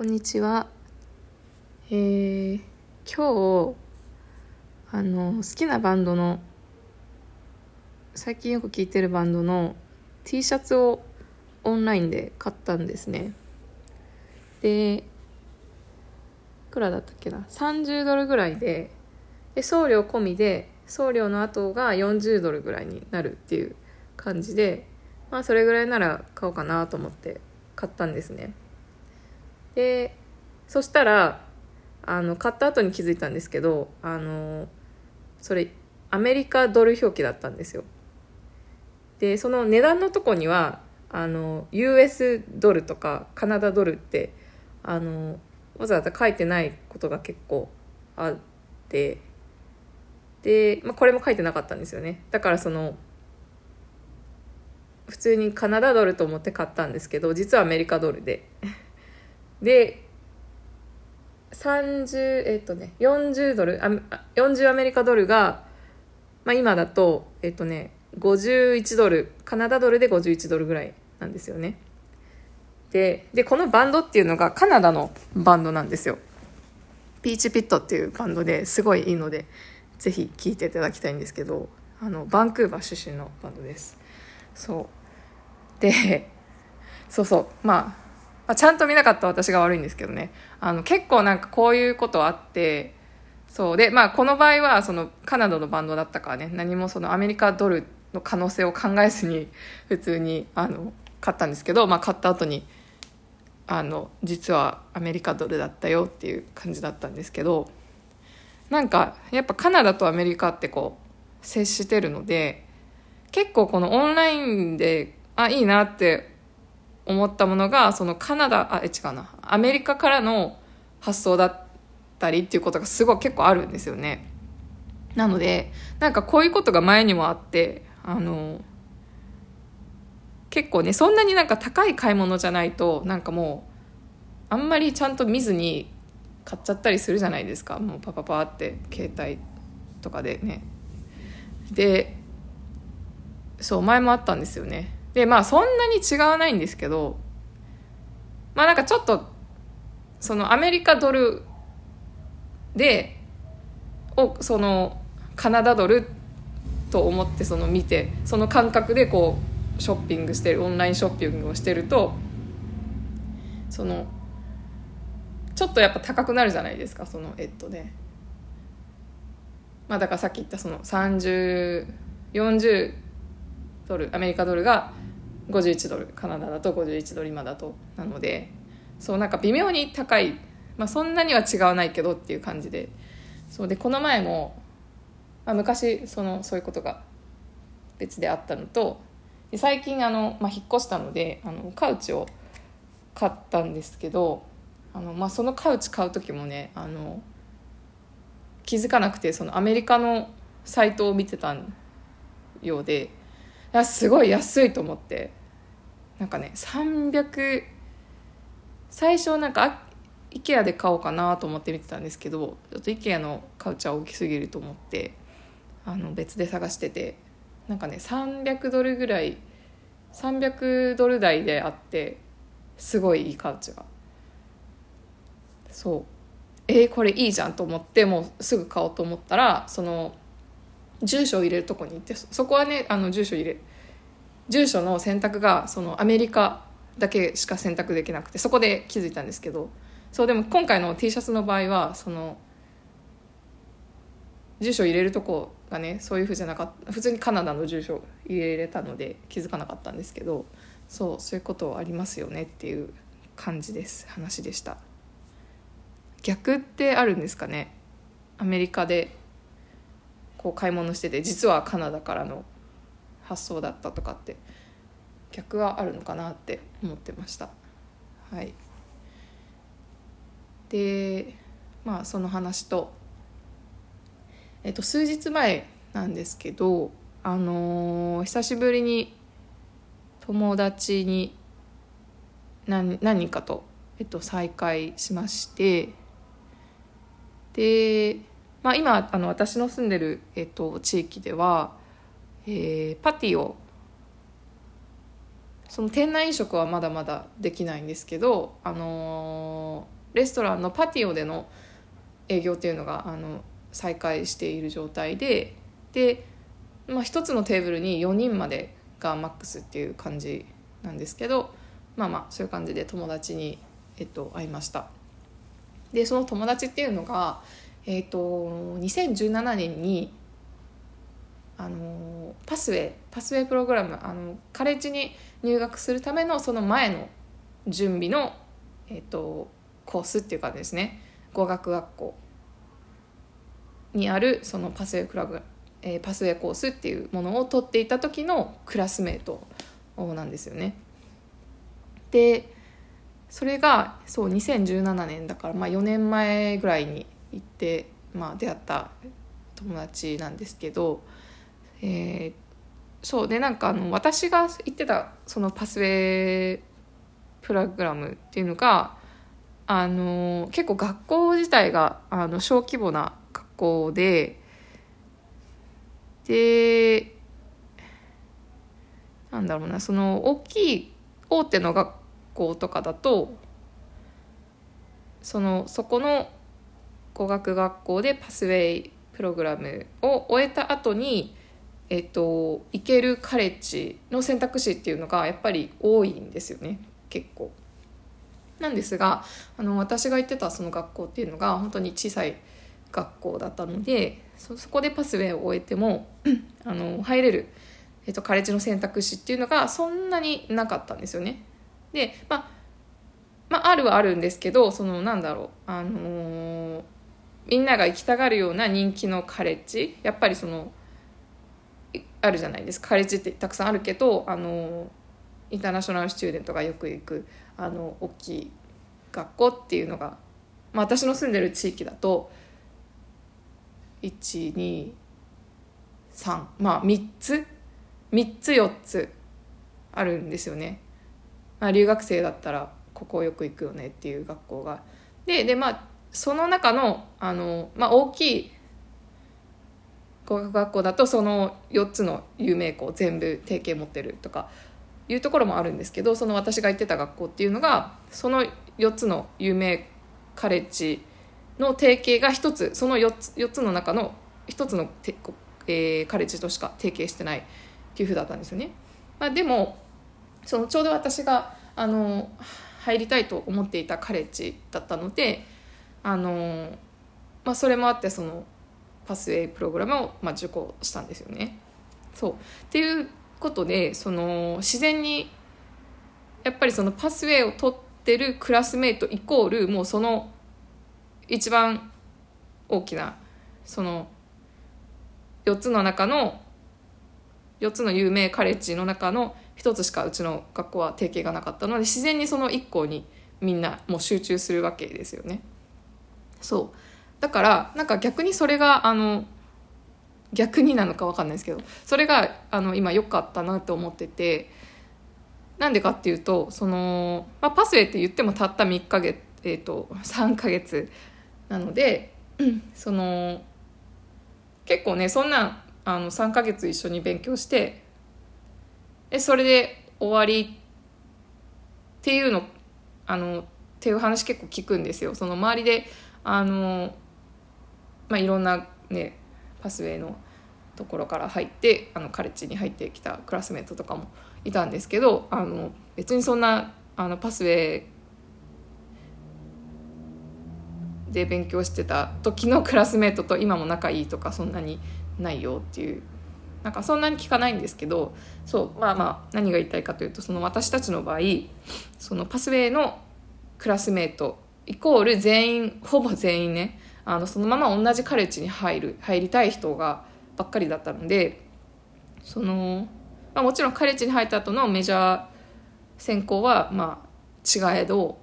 こんにちは。えー、今日あの好きなバンドの最近よく聴いてるバンドの T シャツをオンラインで買ったんですね。で、いくらだったっけな ?30 ドルぐらいでで送料込みで送料の後が40ドルぐらいになるっていう感じでまあそれぐらいなら買おうかなと思って買ったんですね。でそしたらあの買った後に気づいたんですけどあのそれアメリカドル表記だったんですよ。でその値段のとこにはあの US ドルとかカナダドルってあのわざわざ書いてないことが結構あってで、まあ、これも書いてなかったんですよね。だからその普通にカナダドルと思って買ったんですけど実はアメリカドルで。で30えっとね40ドルあ40アメリカドルが、まあ、今だとえっとね51ドルカナダドルで51ドルぐらいなんですよね。ででこのバンドっていうのがカナダのバンドなんですよ。ピーチピットっていうバンドですごいいいのでぜひ聴いていただきたいんですけどあのバンクーバー出身のバンドです。そう。でそうそう。まあまあ、ちゃんと見なかった私が悪いんですけどね。あの結構なんかこういうことあってそう。でまあこの場合はそのカナダのバンドだったからね。何もそのアメリカドルの可能性を考えずに 普通にあの買ったんですけど、まあ、買った後にあの実はアメリカドルだったよっていう感じだったんですけどなんかやっぱカナダとアメリカってこう接してるので結構このオンラインであいいなって思ったものがそのカナダあ違うな。アメリカからの発想だったりっていうことがすごい結構あるんですよね。なのでなんかこういうことが前にもあってあの結構ねそんなになんか高い買い物じゃないとなんかもうあんまりちゃんと見ずに買っちゃったりするじゃないですか。もうパパパって携帯とかでね。でそう前もあったんですよね。でまあそんなに違わないんですけどまあなんかちょっとそのアメリカドルでをそのカナダドルと思ってその見てその感覚でこうショッピングしてるオンラインショッピングをしてるとそのちょっとやっぱ高くなるじゃないですかそのえっとね。まあだからさっき言ったその3040ドルアメリカドルが51ドルカナダだと51ドル今だと。なのでそうなんか微妙に高い、まあ、そんなには違わないけどっていう感じで。そうでこの前も、まあ、昔そのそういうことが別であったのと最近あの、まあ、引っ越したのであのカウチを買ったんですけどあの、まあ、そのカウチ買う時もねあの気づかなくてそのアメリカのサイトを見てたようでいやすごい安いと思って。なんかね300最初なんか IKEA で買おうかなと思って見てたんですけどちょっと IKEA のカウチは大きすぎると思ってあの別で探しててなんかね300ドルぐらい300ドル台であってすごいいいカウチがそう。えー、これいいじゃんと思ってもうすぐ買おうと思ったらその住所を入れるとこに行ってそこはねあの住所入れ住所の選択がそのアメリカだけしか選択できなくてそこで気づいたんですけどそうでも今回の T シャツの場合はその住所入れるとこがねそういうふうじゃなかった普通にカナダの住所入れれたので気づかなかったんですけどそうそういうことありますよねっていう感じです話でした。逆ってあるんですかね？アメリカでこう買い物してて実はカナダからの発想だったとかって逆はあるのかなって思ってました。はい。でまあその話とえっと数日前なんですけどあのー、久しぶりに友達に何何人かと、えっと、再会しましてでまあ、今あの私の住んでる、えっと、地域では、えー、パティをその店内飲食はまだまだできないんですけど、あのーレストランのパティオでの営業っていうのがあの再開している状態でで、まあ、1つのテーブルに4人までがマックスっていう感じなんですけどまあまあそういう感じで友達に、えっと、会いました。でその友達っていうのが、えっと、2017年にあのパスウェイパスウェイプログラムあのカレッジに入学するためのその前の準備の、えっと、コースっていうかですね語学学校にあるそのパスウェイクラブ、えー、パスウェイコースっていうものを取っていた時のクラスメートなんですよね。でそれがそう2017年だから、まあ、4年前ぐらいに行って、まあ、出会った友達なんですけど、えー、そうでなんかあの私が行ってたそのパスウェイプログラムっていうのがあの結構学校自体があの小規模な学校ででなんだろうなその大きい大手の学校とかだとそのそこの語学学校でパスウェイプログラムを終えた後にえっと行けるカレッジの選択肢っていうのがやっぱり多いんですよね結構。なんですがあの私が行ってたその学校っていうのが本当に小さい学校だったのでそこでパスウェイを終えても あの入れる、えっと、カレッジの選択肢っていうのがそんなになかったんですよね。で、まあ、まあ、あるはあるんですけどそのなんだろうあのー、みんなが行きたがるような人気のカレッジやっぱりそのあるじゃないですかカレッジってたくさんあるけどあのインターナショナルスチューデントがよく行くあの大きい学校っていうのが、まあ、私の住んでる地域だと123まあ3つ？3つ4つあるんですよね。まあ、留学生だったらここよく行くよねっていう学校が。ででまあその中のあの、まあ、大きい語学学校だとその4つの有名校全部提携持ってるとかいうところもあるんですけどその私が行ってた学校っていうのがその4つの有名カレッジの提携が1つその4つ ,4 つの中の1つのて、えー、カレッジとしか提携してないっていうふうだったんですよね。まあ、でもそのちょうど私があの入りたいと思っていたカレッジだったのであの、まあ、それもあってそのパスウェイプログラムを、まあ、受講したんですよね。そうっていうことでその自然にやっぱりそのパスウェイを取ってるクラスメートイコールもうその一番大きなその4つの中の4つの有名カレッジの中の1つしかうちの学校は提携がなかったので自然にその1校にみんなもう集中するわけですよね。そうだからなんか逆にそれがあの逆になのか分かんないですけどそれがあの今良かったなと思っててなんでかっていうとその、まあ、パスウェイって言ってもたった3ヶ月、えーと、3ヶ月なので、その結構ねそんなあの3ヶ月一緒に勉強してでそれで終わりっていうのあのっていう話結構聞くんですよ。その周りであの、まあ、いろんなねパスウェイのところから入ってあのカレッジに入ってきたクラスメートとかもいたんですけどあの別にそんなあのパスウェイで勉強してた時のクラスメートと今も仲いいとかそんなにないよっていうなんかそんなに聞かないんですけどそうまあまあ何が言いたいかというとその私たちの場合そのパスウェイのクラスメートイコール全員ほぼ全員ねあのそのまま同じカレッジに入る入りたい人がばっかりだったのでその、まあ、もちろんカレッジに入った後のメジャー選考はまあ違えど、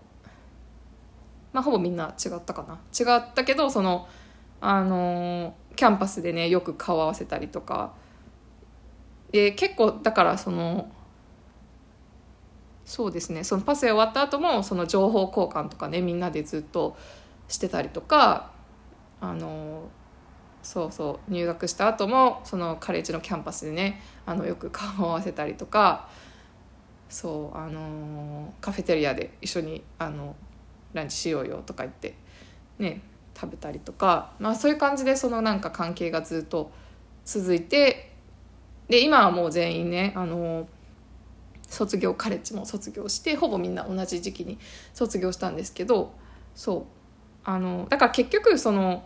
まあ、ほぼみんな違ったかな。違ったけどそのあのキャンパスでねよく顔合わせたりとか。で結構だからそのそうですね。そのパスが終わった後もその情報交換とかねみんなでずっとしてたりとか。あのそうそう入学した後もそのカレッジのキャンパスでねあのよく顔を合わせたりとかそうあのカフェテリアで一緒にあのランチしようよとか言ってね食べたりとか、まあ、そういう感じでそのなんか関係がずっと続いてで今はもう全員ねあの卒業カレッジも卒業してほぼみんな同じ時期に卒業したんですけどそうあのだから結局その、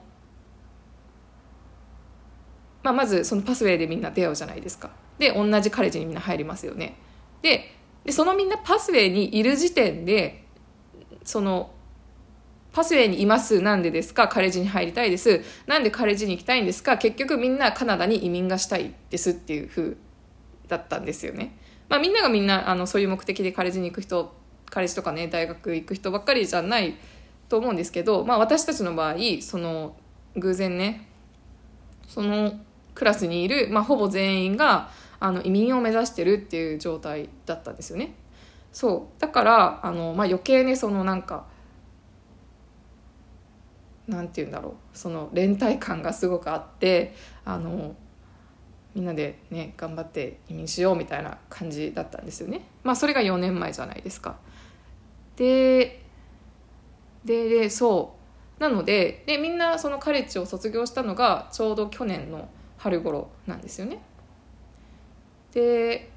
まあ、まずそのパスウェイでみんな出会うじゃないですか。で同じカレッジにみんな入りますよね。ででそのみんなパスウェイにいる時点でそのパスウェイにいます。なんでですか？カレッジに入りたいです。なんでカレッジに行きたいんですか？結局みんなカナダに移民がしたいですっていう風だったんですよね。まあみんながみんなあのそういう目的でカレッジに行く人カレッジとかね大学行く人ばっかりじゃないと思うんですけど、まあ、私たちの場合その偶然ねそのクラスにいる、まあ、ほぼ全員があの移民を目指してるっていう状態だったんですよね。そうだからあの、まあ、余計ねそのなんかなんて言うんだろうその連帯感がすごくあってあのみんなでね頑張って移民しようみたいな感じだったんですよね。まあそれが4年前じゃないですか。でででそうなのででみんなそのカレッジを卒業したのがちょうど去年の春頃なんですよね。で、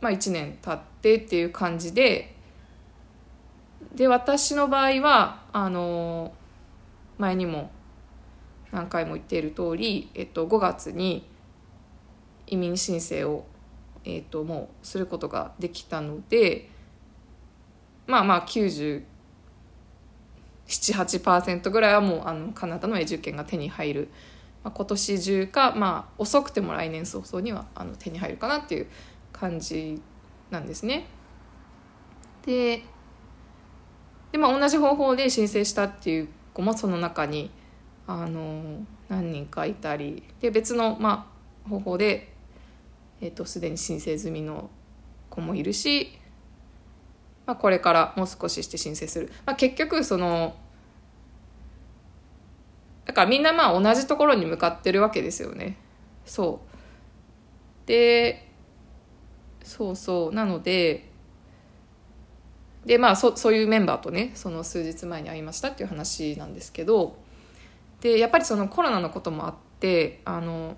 まあ、1年経ってっていう感じでで私の場合はあの前にも何回も言っている通り、えっと、5月に移民申請を、えっと、もうすることができたのでまあまあ99 78%ぐらいはもうあのカナダの永住権が手に入る、まあ、今年中か、まあ、遅くても来年早々にはあの手に入るかなっていう感じなんですね。でで、まあ、同じ方法で申請したっていう子もその中にあの何人かいたりで別の、まあ、方法で、えーと、すでに申請済みの子もいるしまあ、これからもう少しして申請する、まあ、結局そのだからみんなまあ同じところに向かってるわけですよね。そう。でそうそう。なのででまあそそういうメンバーとねその数日前に会いましたっていう話なんですけどでやっぱりそのコロナのこともあってあの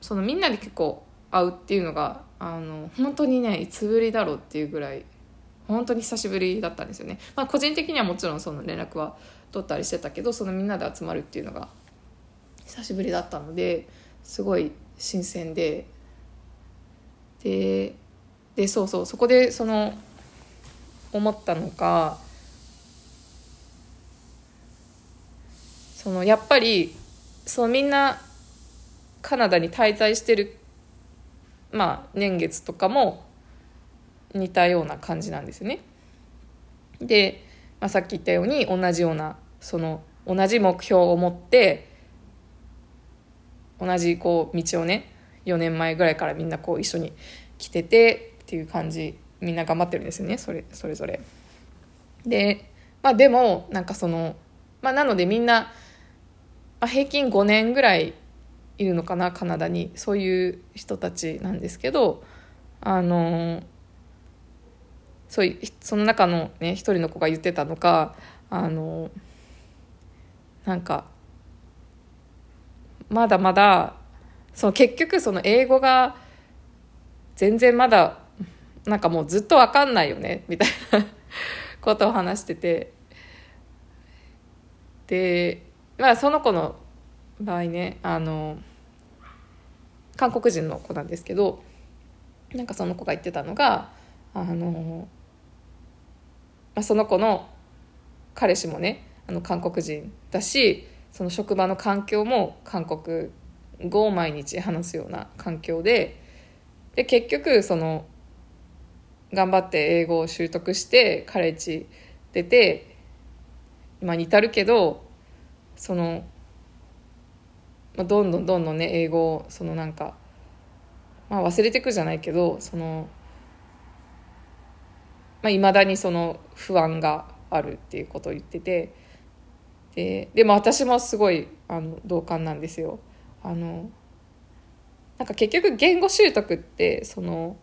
そのみんなで結構会うっていうのがあの本当にねいつぶりだろうっていうぐらい本当に久しぶりだったんですよね、まあ、個人的にはもちろんその連絡は取ったりしてたけどそのみんなで集まるっていうのが久しぶりだったのですごい新鮮でででそうそうそこでその思ったのがそのやっぱりそのみんなカナダに滞在してるまあ年月とかも似たような感じなんですね。で、まあ、さっき言ったように同じようなその同じ目標を持って同じこう道をね4年前ぐらいからみんなこう一緒に来ててっていう感じみんな頑張ってるんですよねそれそれぞれ。でまあでもなんかそのまあなのでみんな、まあ、平均5年ぐらいいるのかなカナダにそういう人たちなんですけどあのそういうその中のね一人の子が言ってたのかあのなんかまだまだその結局その英語が全然まだなんかもうずっと分かんないよねみたいな ことを話してて。でまあその子の場合ねあの韓国人の子なんですけどなんかその子が言ってたのがあのまあ、その子の彼氏もねあの韓国人だしその職場の環境も韓国語を毎日話すような環境でで結局その頑張って英語を習得してカレッジ出て今に至るけどその、まあ、どんどんどんどんね英語をそのなんか、まあ、忘れていくじゃないけどそのまあ、未だにその不安があるっていうことを言っててででも私もすごいあの同感なんですよ。あのなんか結局言語習得ってその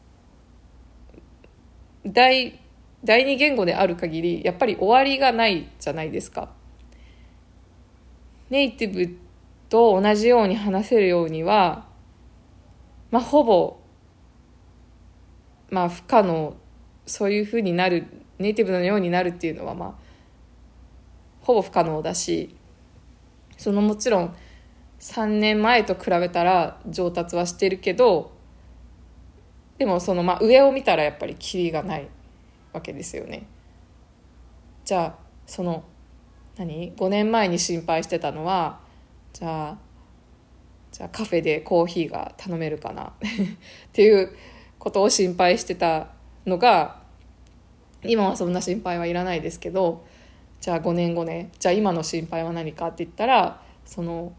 第第二言語である限りやっぱり終わりがないじゃないですか。ネイティブと同じように話せるようには、まあ、ほぼ、まあ、不可能そういうふうになるネイティブのようになるっていうのは、まあ、ほぼ不可能だしそのもちろん3年前と比べたら上達はしてるけどでもそのまあ上を見たらやっぱりキリがないわけですよね。じゃあその何？5年前に心配してたのはじゃあじゃあカフェでコーヒーが頼めるかな？っていうことを心配してたのが今はそんな心配はいらないですけどじゃあ5年後ねじゃあ今の心配は何かって言ったらその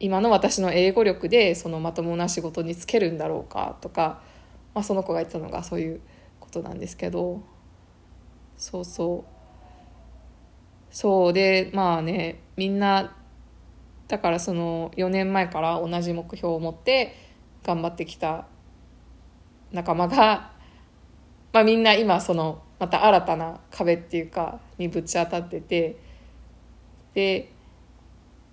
今の私の英語力でそのまともな仕事に就けるんだろうかとか、まあ、その子が言ったのがそういうことなんですけどそうそう。そうでまあねみんなだからその4年前から同じ目標を持って頑張ってきた仲間が、まあ、みんな今そのまた新たな壁っていうかにぶち当たっててで、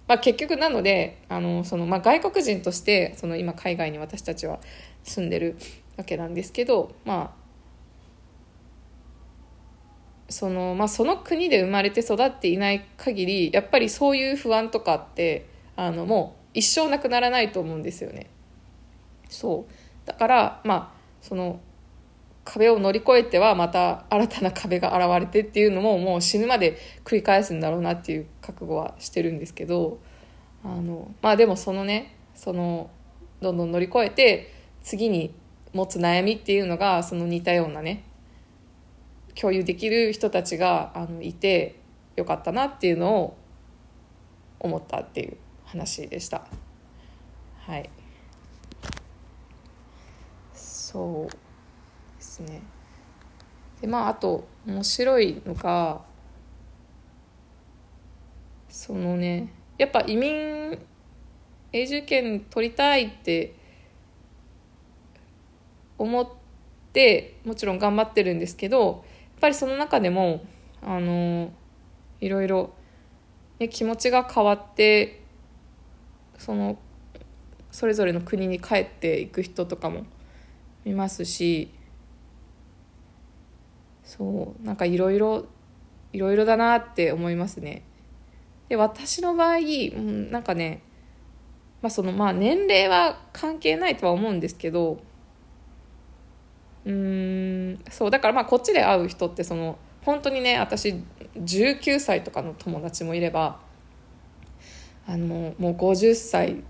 まあ、結局なのであのその、まあ、外国人としてその今海外に私たちは住んでるわけなんですけどまあそのまあ、その国で生まれて育っていない限りやっぱりそういう不安とかってあのもう一生なくならないと思うんですよね。そうだからまあその壁を乗り越えてはまた新たな壁が現れてっていうのももう死ぬまで繰り返すんだろうなっていう覚悟はしてるんですけどあのまあでもそのねそのどんどん乗り越えて次に持つ悩みっていうのがその似たようなね共有できる人たちがあのいてよかったなっていうのを思ったっていう話でした。はい。そう。ですね。でまああと面白いのがそのねやっぱ移民永住権取りたいって思ってもちろん頑張ってるんですけどやっぱりその中でもあのいろいろ、ね、気持ちが変わってそのそれぞれの国に帰っていく人とかもいますしそうなんかいろいろいろいろだなって思いますね。で私の場合、うん、なんかね、まあそのまあ年齢は関係ないとは思うんですけどうんそうだからまあこっちで会う人ってその本当にね私19歳とかの友達もいればあのもう50歳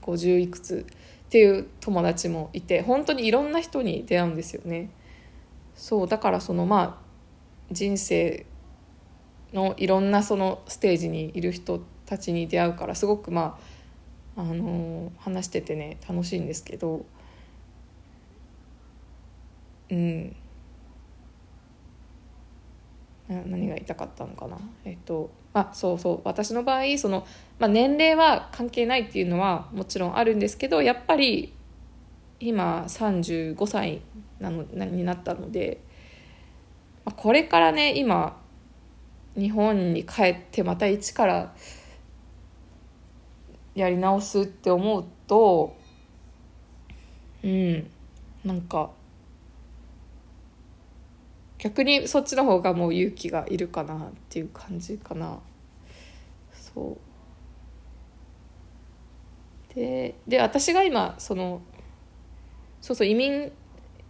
50いくつっていう友達もいて本当にいろんな人に出会うんですよね。そうだからそのまあ人生のいろんなそのステージにいる人たちに出会うからすごくまああの話しててね楽しいんですけど。うん何が言いたかったのかな？えっとあそうそう私の場合その、まあ、年齢は関係ないっていうのはもちろんあるんですけどやっぱり今35歳なのになったので、これからね今日本に帰ってまた一からやり直すって思うとうんなんか逆にそっちの方がもう勇気がいるかなっていう感じかな。そう。でで私が今そのそうそう移民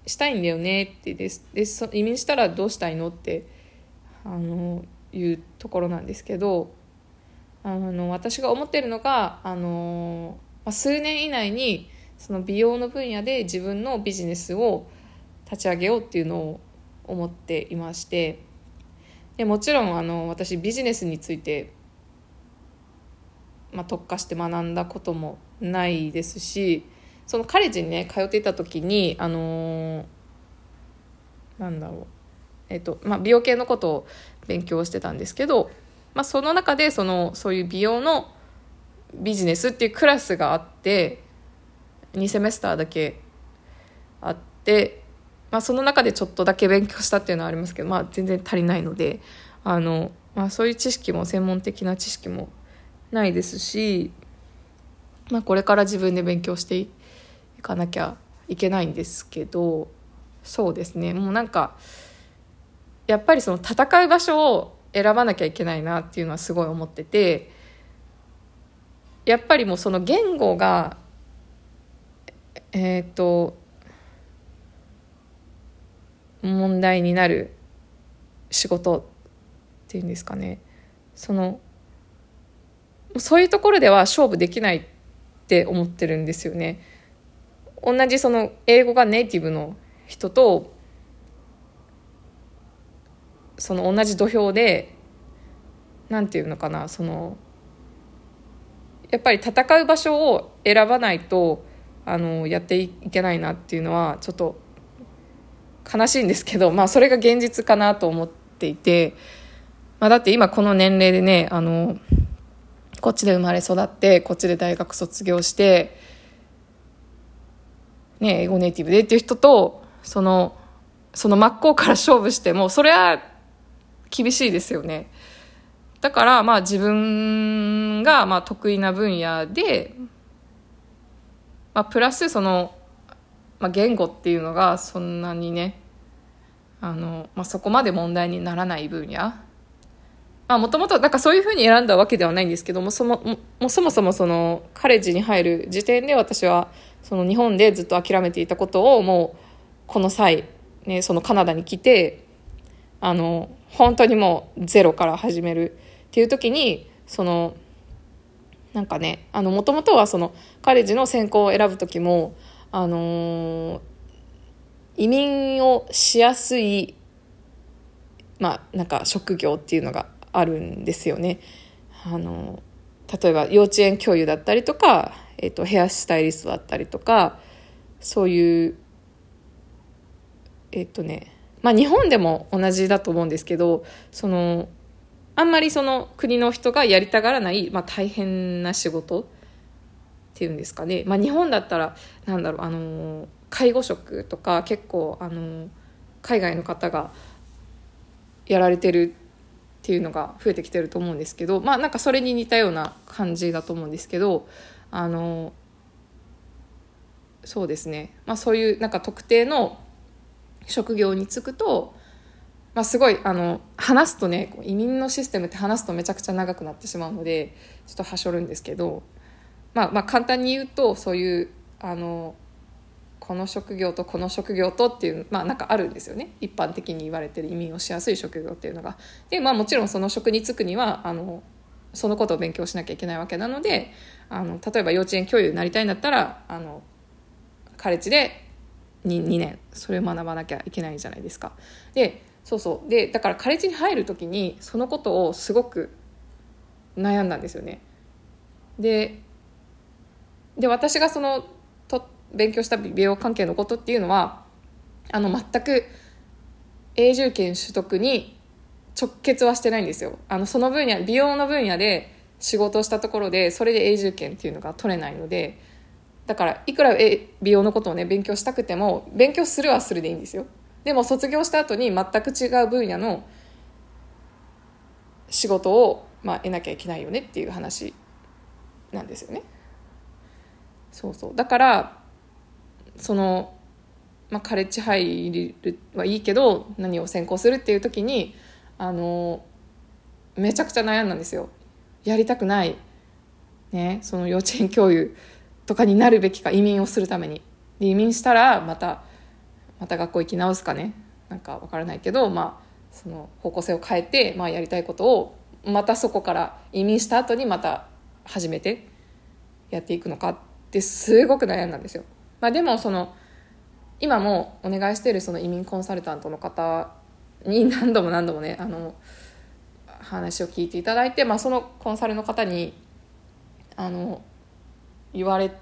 したいんだよねってででそ移民したらどうしたいのってあのいうところなんですけどあの私が思ってるのがあの、まあ、数年以内にその美容の分野で自分のビジネスを立ち上げようっていうのを思っていましてでもちろんあの私ビジネスについて、まあ、特化して学んだこともないですしそのカレッジにね通っていた時にあのー、なんだろう。えっとまあ、美容系のことを勉強してたんですけど、まあ、その中でそのそういう美容のビジネスっていうクラスがあって2セメスターだけあってまあ、その中でちょっとだけ勉強したっていうのはありますけど、まあ、全然足りないのであの、まあ、そういう知識も専門的な知識もないですし、まあ、これから自分で勉強していって行かなきゃいけないんですけどそうですねもうなんかやっぱりその戦う場所を選ばなきゃいけないなっていうのはすごい思っててやっぱりもうその言語がえっ、と問題になる仕事っていうんですかねそのそういうところでは勝負できないって思ってるんですよね。同じその英語がネイティブの人とその同じ土俵でなんていうのかなそのやっぱり戦う場所を選ばないとあのやっていけないなっていうのはちょっと悲しいんですけど、まあ、それが現実かなと思っていて、まあ、だって今この年齢でねあのこっちで生まれ育ってこっちで大学卒業して、ね、英語ネイティブでっていう人とそのその真っ向から勝負してもそれは厳しいですよね。だからまあ自分がまあ得意な分野で、まあ、プラスその、まあ、言語っていうのがそんなにねあの、まあ、そこまで問題にならない分野もともとなんかそういうふうに選んだわけではないんですけどもそももそもそもそのカレッジに入る時点で私はその日本でずっと諦めていたことをもうこの際、ね、そのカナダに来てあの本当にもうゼロから始めるっていう時にそのなんかねもともとはそのカレッジの専攻を選ぶ時もあのー、移民をしやすいまあなんか職業っていうのがあるんですよね。あの例えば幼稚園教諭だったりとか、えーと、ヘアスタイリストだったりとかそういうえっ、ー、とねまあ日本でも同じだと思うんですけどそのあんまりその国の人がやりたがらない、まあ、大変な仕事っていうんですかね、まあ、日本だったらなんだろうあの介護職とか結構あの海外の方がやられてるっていうのが増えてきてると思うんですけどまあなんかそれに似たような感じだと思うんですけどあのそうですね、まあ、そういうなんか特定の職業に就くと、まあ、すごいあの話すとね移民のシステムって話すとめちゃくちゃ長くなってしまうのでちょっとはしょるんですけど、まあ、まあ簡単に言うとそういうあのこの職業とこの職業とっていうまあなんかあるんですよね一般的に言われてる移民をしやすい職業っていうのが。でまあもちろんその職に就くにはあのそのことを勉強しなきゃいけないわけなのであの例えば幼稚園教諭になりたいんだったらあのカレッジで 2, 2年それを学ばなきゃいけないじゃないですか。でそうそうでだからカレッジに入る時にそのことをすごく悩んだんですよね。でで私がその勉強した美容関係のことっていうのはあの全く永住権取得に直結はしてないんですよ。あのその分野美容の分野で仕事をしたところでそれで永住権っていうのが取れないのでだからいくら美容のことをね勉強したくても勉強するはするでいいんですよ。でも卒業した後に全く違う分野の仕事を、まあ、得なきゃいけないよねっていう話なんですよね。そうそう。だからその、まあ、カレッジ入るはいいけど何を専攻するっていう時にあのめちゃくちゃ悩んだんですよ。やりたくない、ね、その幼稚園教諭とかになるべきか移民をするためにで移民したらまたまた学校行き直すかねなんか分からないけど、まあ、その方向性を変えて、まあ、やりたいことをまたそこから移民した後にまた始めてやっていくのかってすごく悩んだんですよ。まあ、でもその今もお願いしているその移民コンサルタントの方に何度も何度もねあの話を聞いていただいて、まあ、そのコンサルの方にあの言われ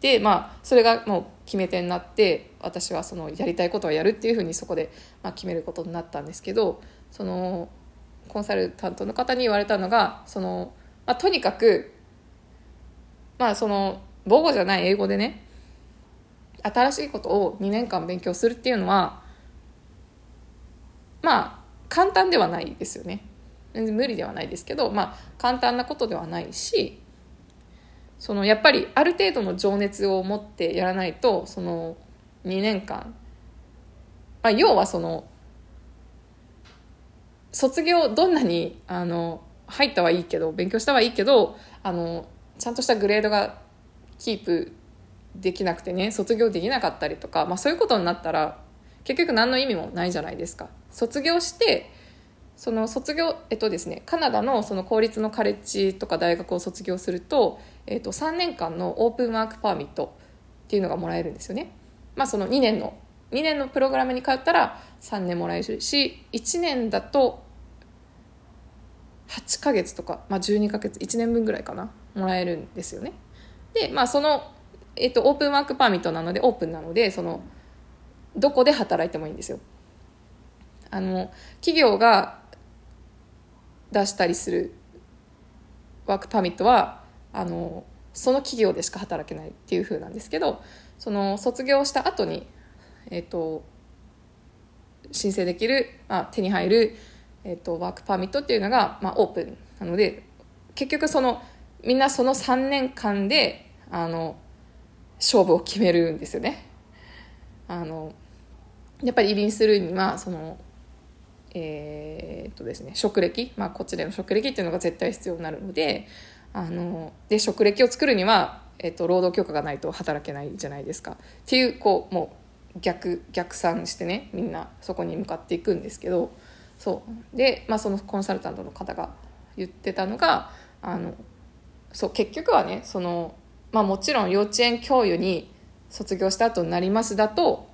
て、まあ、それがもう決め手になって私はそのやりたいことをやるっていうふうにそこで、まあ、決めることになったんですけどそのコンサルタントの方に言われたのがその、まあ、とにかくまあその母語じゃない英語でね新しいことを2年間勉強するっていうのはまあ簡単ではないですよね。全然無理ではないですけどまあ簡単なことではないしそのやっぱりある程度の情熱を持ってやらないとその2年間、まあ、要はその卒業どんなにあの入ったはいいけど勉強したはいいけどあのちゃんとしたグレードがキープできなくてね卒業できなかったりとか、まあ、そういうことになったら結局何の意味もないじゃないですか。卒業してその卒業えっとですねカナダのその公立のカレッジとか大学を卒業すると、えっと、3年間のオープンワークパーミットっていうのがもらえるんですよね。まあその2年の2年のプログラムに通ったら3年もらえるし1年だと8ヶ月とか、まあ、12ヶ月1年分ぐらいかなもらえるんですよねでまあその、えっと、オープンワークパーミットなのでオープンなのでそのどこで働いてもいいんですよ。あの企業が出したりするワークパーミットはあのその企業でしか働けないっていう風なんですけどその卒業した後にえっ、と申請できる、まあ、手に入るえーと、ワークパーミットっていうのが、まあ、オープンなので結局そのみんなその3年間であの勝負を決めるんですよね。あのやっぱり移民するにはそのえー、っとですね職歴、まあ、こっちでの職歴っていうのが絶対必要になるのであので職歴を作るには、え、っと労働許可がないと働けないじゃないですかっていうこうもう逆逆算してねみんなそこに向かっていくんですけどそうで、まあ、そのコンサルタントの方が言ってたのがあのそう結局はねその、まあ、もちろん幼稚園教諭に卒業した後になりますだと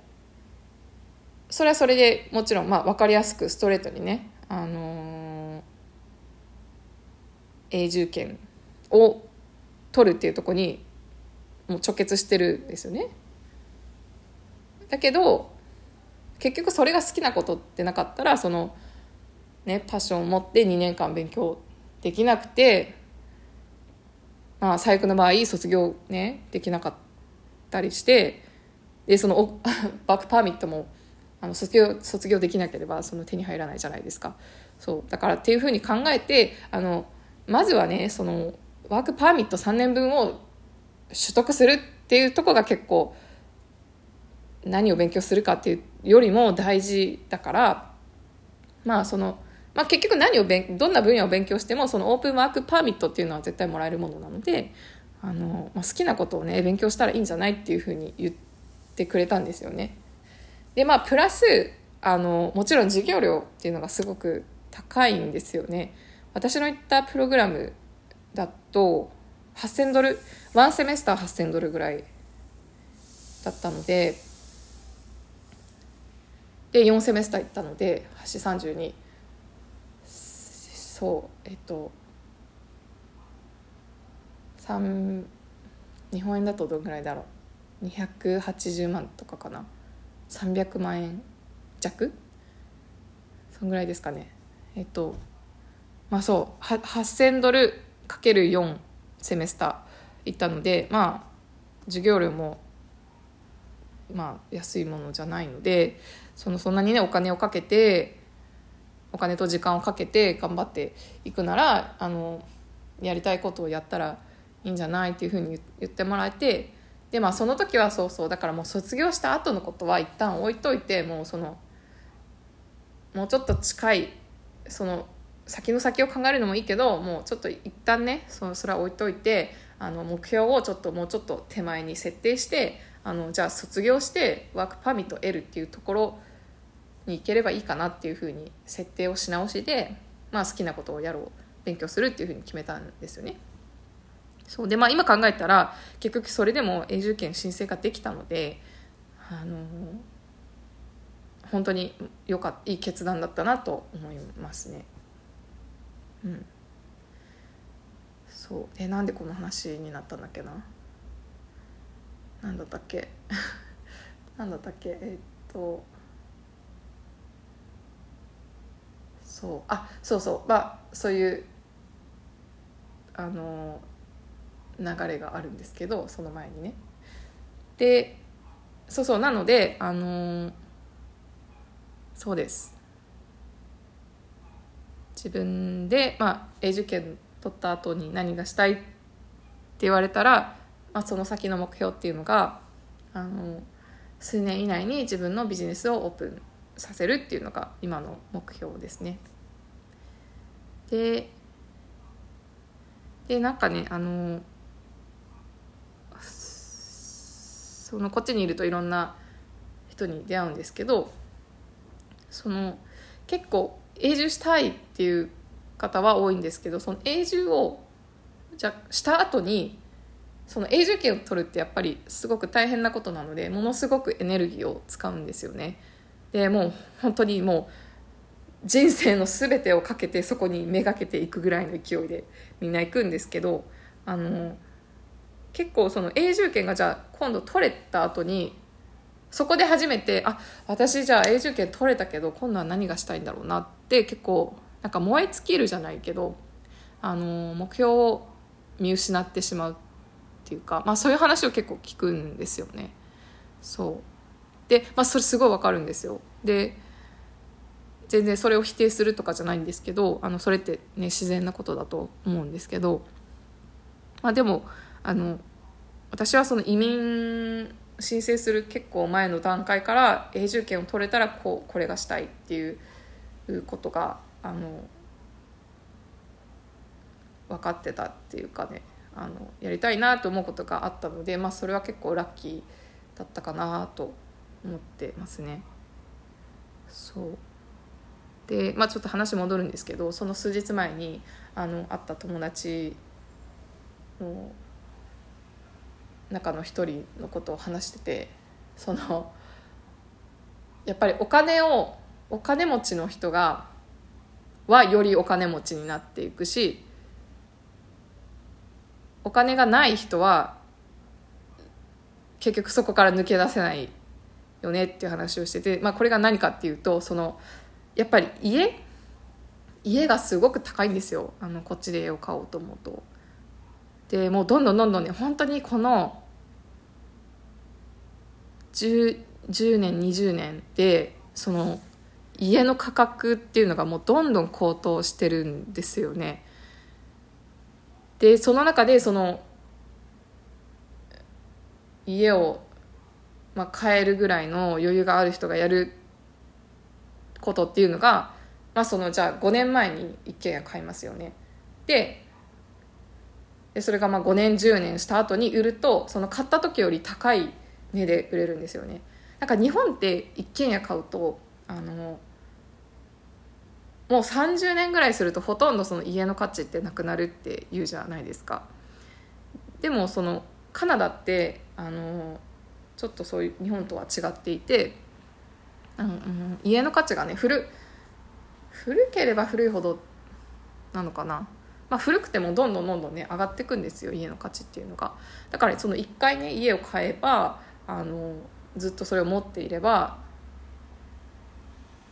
それはそれでもちろん、まあ、分かりやすくストレートにね、あのー、永住権を取るっていうとこにもう直結してるんですよね。だけど結局それが好きなことってなかったらそのね、パッションを持って2年間勉強できなくて、まあ、最悪の場合卒業ねできなかったりしてでその バックパーミットもあの卒業卒業できなければその手に入らないじゃないですか。そう。だからっていうふうに考えてあのまずはねそのワークパーミット3年分を取得するっていうとこが結構何を勉強するかっていうよりも大事だからまあそのまあ、結局何を勉どんな分野を勉強してもそのオープンワークパーミットっていうのは絶対もらえるものなのであの、まあ、好きなことをね勉強したらいいんじゃないっていうふうに言ってくれたんですよね。でまあプラスあのもちろん授業料っていうのがすごく高いんですよね。私の行ったプログラムだと8000ドルワンセメスター8000ドルぐらいだったのでで4セメスター行ったので8 32そうえっと3日本円だとどんぐらいだろう？280万とかかな？300万円弱？そんぐらいですかね。えっとまあそう8000ドルかける4セメスター行ったのでまあ授業料もまあ安いものじゃないのでそのそんなにねお金をかけてお金と時間をかけて頑張っていくならあのやりたいことをやったらいいんじゃないっていうふうに言ってもらえてでまあその時はそうそうだからもう卒業した後のことは一旦置いといてもうそのもうちょっと近いその先の先を考えるのもいいけどもうちょっと一旦ねそのそれは置いといてあの目標をちょっともうちょっと手前に設定してあのじゃあ卒業してワークパミット得るっていうところに行ければいいかなっていうふうに設定をし直しで、まあ、好きなことをやろう勉強するっていうふうに決めたんですよね。そう。でまあ、今考えたら結局それでも永住権申請ができたので、あの本当によかいい決断だったなと思いますね。うん、そう。でなんでこの話になったんだっけな？何だったっけ？何だったっけ？えっとそう。あそうそう。まあそういうあの流れがあるんですけどその前にね。でそうそう。なのであのそうです。自分で、まあ、永住権取った後に何がしたいって言われたら、まあ、その先の目標っていうのがあの数年以内に自分のビジネスをオープンさせるっていうのが今の目標ですね。ででなんかねあのそのこっちにいるといろんな人に出会うんですけどその結構永住したいっていう方は多いんですけどその永住をじゃした後にその永住権を取るってやっぱりすごく大変なことなのでものすごくエネルギーを使うんですよね。でもう本当にもう人生の全てをかけてそこにめがけていくぐらいの勢いでみんな行くんですけどあの結構その永住権がじゃあ今度取れた後にそこで初めてあ私じゃあ永住権取れたけど今度は何がしたいんだろうなって結構なんか燃え尽きるじゃないけどあの目標を見失ってしまうっていうか、まあ、そういう話を結構聞くんですよね。そうで、まあ、それすごいわかるんですよ。で全然それを否定するとかじゃないんですけどあのそれってね自然なことだと思うんですけど、まあ、でもあの私はその移民申請する結構前の段階から永住権を取れたらこうこれがしたいっていうことがあの分かってたっていうかねあのやりたいなと思うことがあったので、まあ、それは結構ラッキーだったかなと思ってますね。そうで、まあ、ちょっと話戻るんですけどその数日前にあの会った友達の中の一人のことを話しててそのやっぱりお金をお金持ちの人がはよりお金持ちになっていくしお金がない人は結局そこから抜け出せないよねっていう話をしてて、まあ、これが何かっていうとそのやっぱり家家がすごく高いんですよあのこっちで家を買おうと思うと。でもうどんどんどんどんね本当にこの 10, 10年20年でその家の価格っていうのがもうどんどん高騰してるんですよね。でその中でその家を、まあ、買えるぐらいの余裕がある人がやることっていうのが、まあ、そのじゃあ5年前に一軒家買いますよね。ででそれがまあ5年10年した後に売るとその買った時より高い値で売れるんですよね。なんか日本って一軒家買うとあのもう30年ぐらいするとほとんどその家の価値ってなくなるって言うじゃないですかでもそのカナダってあのちょっとそういう日本とは違っていて、うんうん、家の価値がね古古ければ古いほどなのかな、まあ、古くてもどんどんどんどんね上がっていくんですよ家の価値っていうのが。だからその1回ね家を買えばあのずっとそれを持っていれば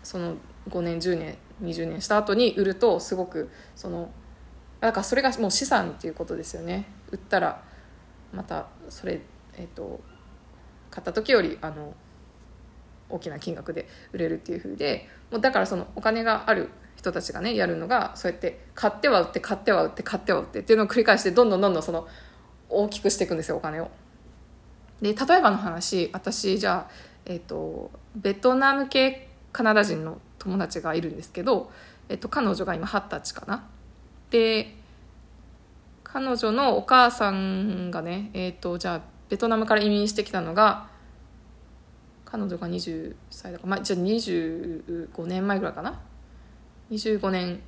その5年10年20年した後に売るとすごくそのだからそれがもう資産っていうことですよね。売ったらまたそれえっ、ー、と買った時よりあの大きな金額で売れるっていうふうでもうだからそのお金がある人たちがねやるのがそうやって買っては売って買っては売って買っては売ってっていうのを繰り返してどんどんどんどんその大きくしていくんですよお金を。で例えばの話私じゃあ、えーとベトナム系カナダ人の友達がいるんですけど、えっと、彼女が今二十歳かな。で彼女のお母さんがね、えっと、じゃあベトナムから移民してきたのが彼女が20歳だから、まあ、じゃあ25年前ぐらいかな？25年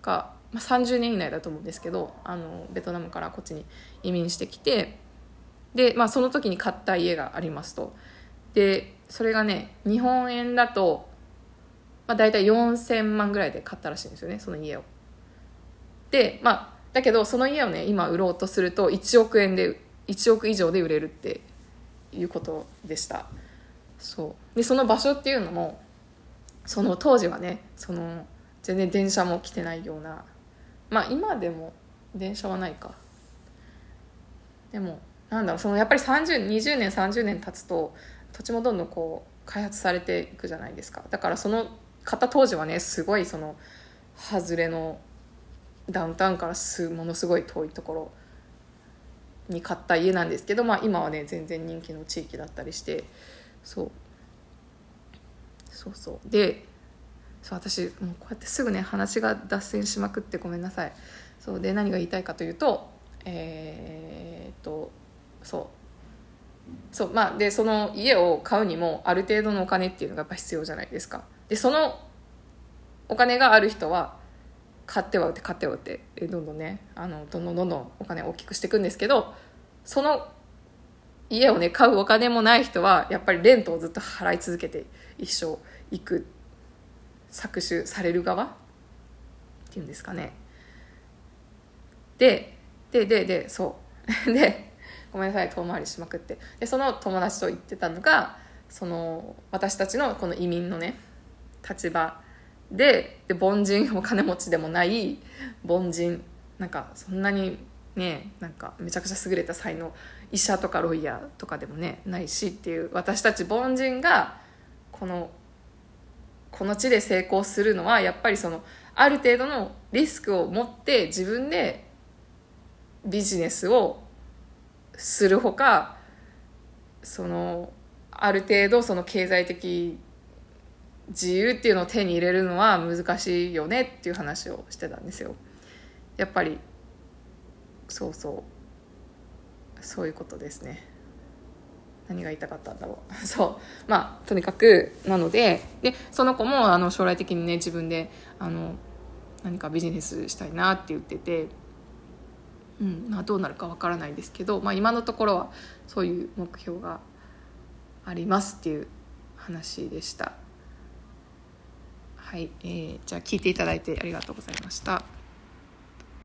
か、まあ、30年以内だと思うんですけどあのベトナムからこっちに移民してきてで、まあ、その時に買った家がありますと。でそれがね日本円だとまあ、大体4000万ぐらいで買ったらしいんですよねその家を。でまあだけどその家をね今売ろうとすると1億円で1億以上で売れるっていうことでした。そう。でその場所っていうのもその当時はねその全然電車も来てないようなまあ今でも電車はないか。でもなんだろうそのやっぱり3020年30年経つと土地もどんどんこう開発されていくじゃないですか。だからその買った当時はねすごいその外れのダウンタウンからすものすごい遠いところに買った家なんですけど、まあ、今はね全然人気の地域だったりしてそう。そうそう。でそう私もうこうやってすぐね話が脱線しまくってごめんなさい。そうで何が言いたいかというとえー、っとそう。そうまあでその家を買うにもある程度のお金っていうのがやっぱ必要じゃないですか。でそのお金がある人は買っては売って買っては売ってどんどんねあのどんどんどんどんお金を大きくしていくんですけどその家をね買うお金もない人はやっぱりレントをずっと払い続けて一生行く搾取される側っていうんですかね。ででででそう。でごめんなさい遠回りしまくって。でその友達と言ってたのがその私たちのこの移民のね立場でで凡人 お金持ちでもない凡人。なんかそんなにねなんかめちゃくちゃ優れた才能医者とかロイヤーとかでもねないしっていう私たち凡人がこのこの地で成功するのはやっぱりそのある程度のリスクを持って自分でビジネスをするほかそのある程度その経済的自由っていうのを手に入れるのは難しいよねっていう話をしてたんですよ。やっぱりそうそうそういうことですね。何が言いたかったんだろう そうまあとにかくなのででその子もあの将来的にね自分であの何かビジネスしたいなって言ってて、うんまあ、どうなるかわからないですけど、まあ、今のところはそういう目標がありますっていう話でした。はい、えー、じゃあ聞いていただいてありがとうございました。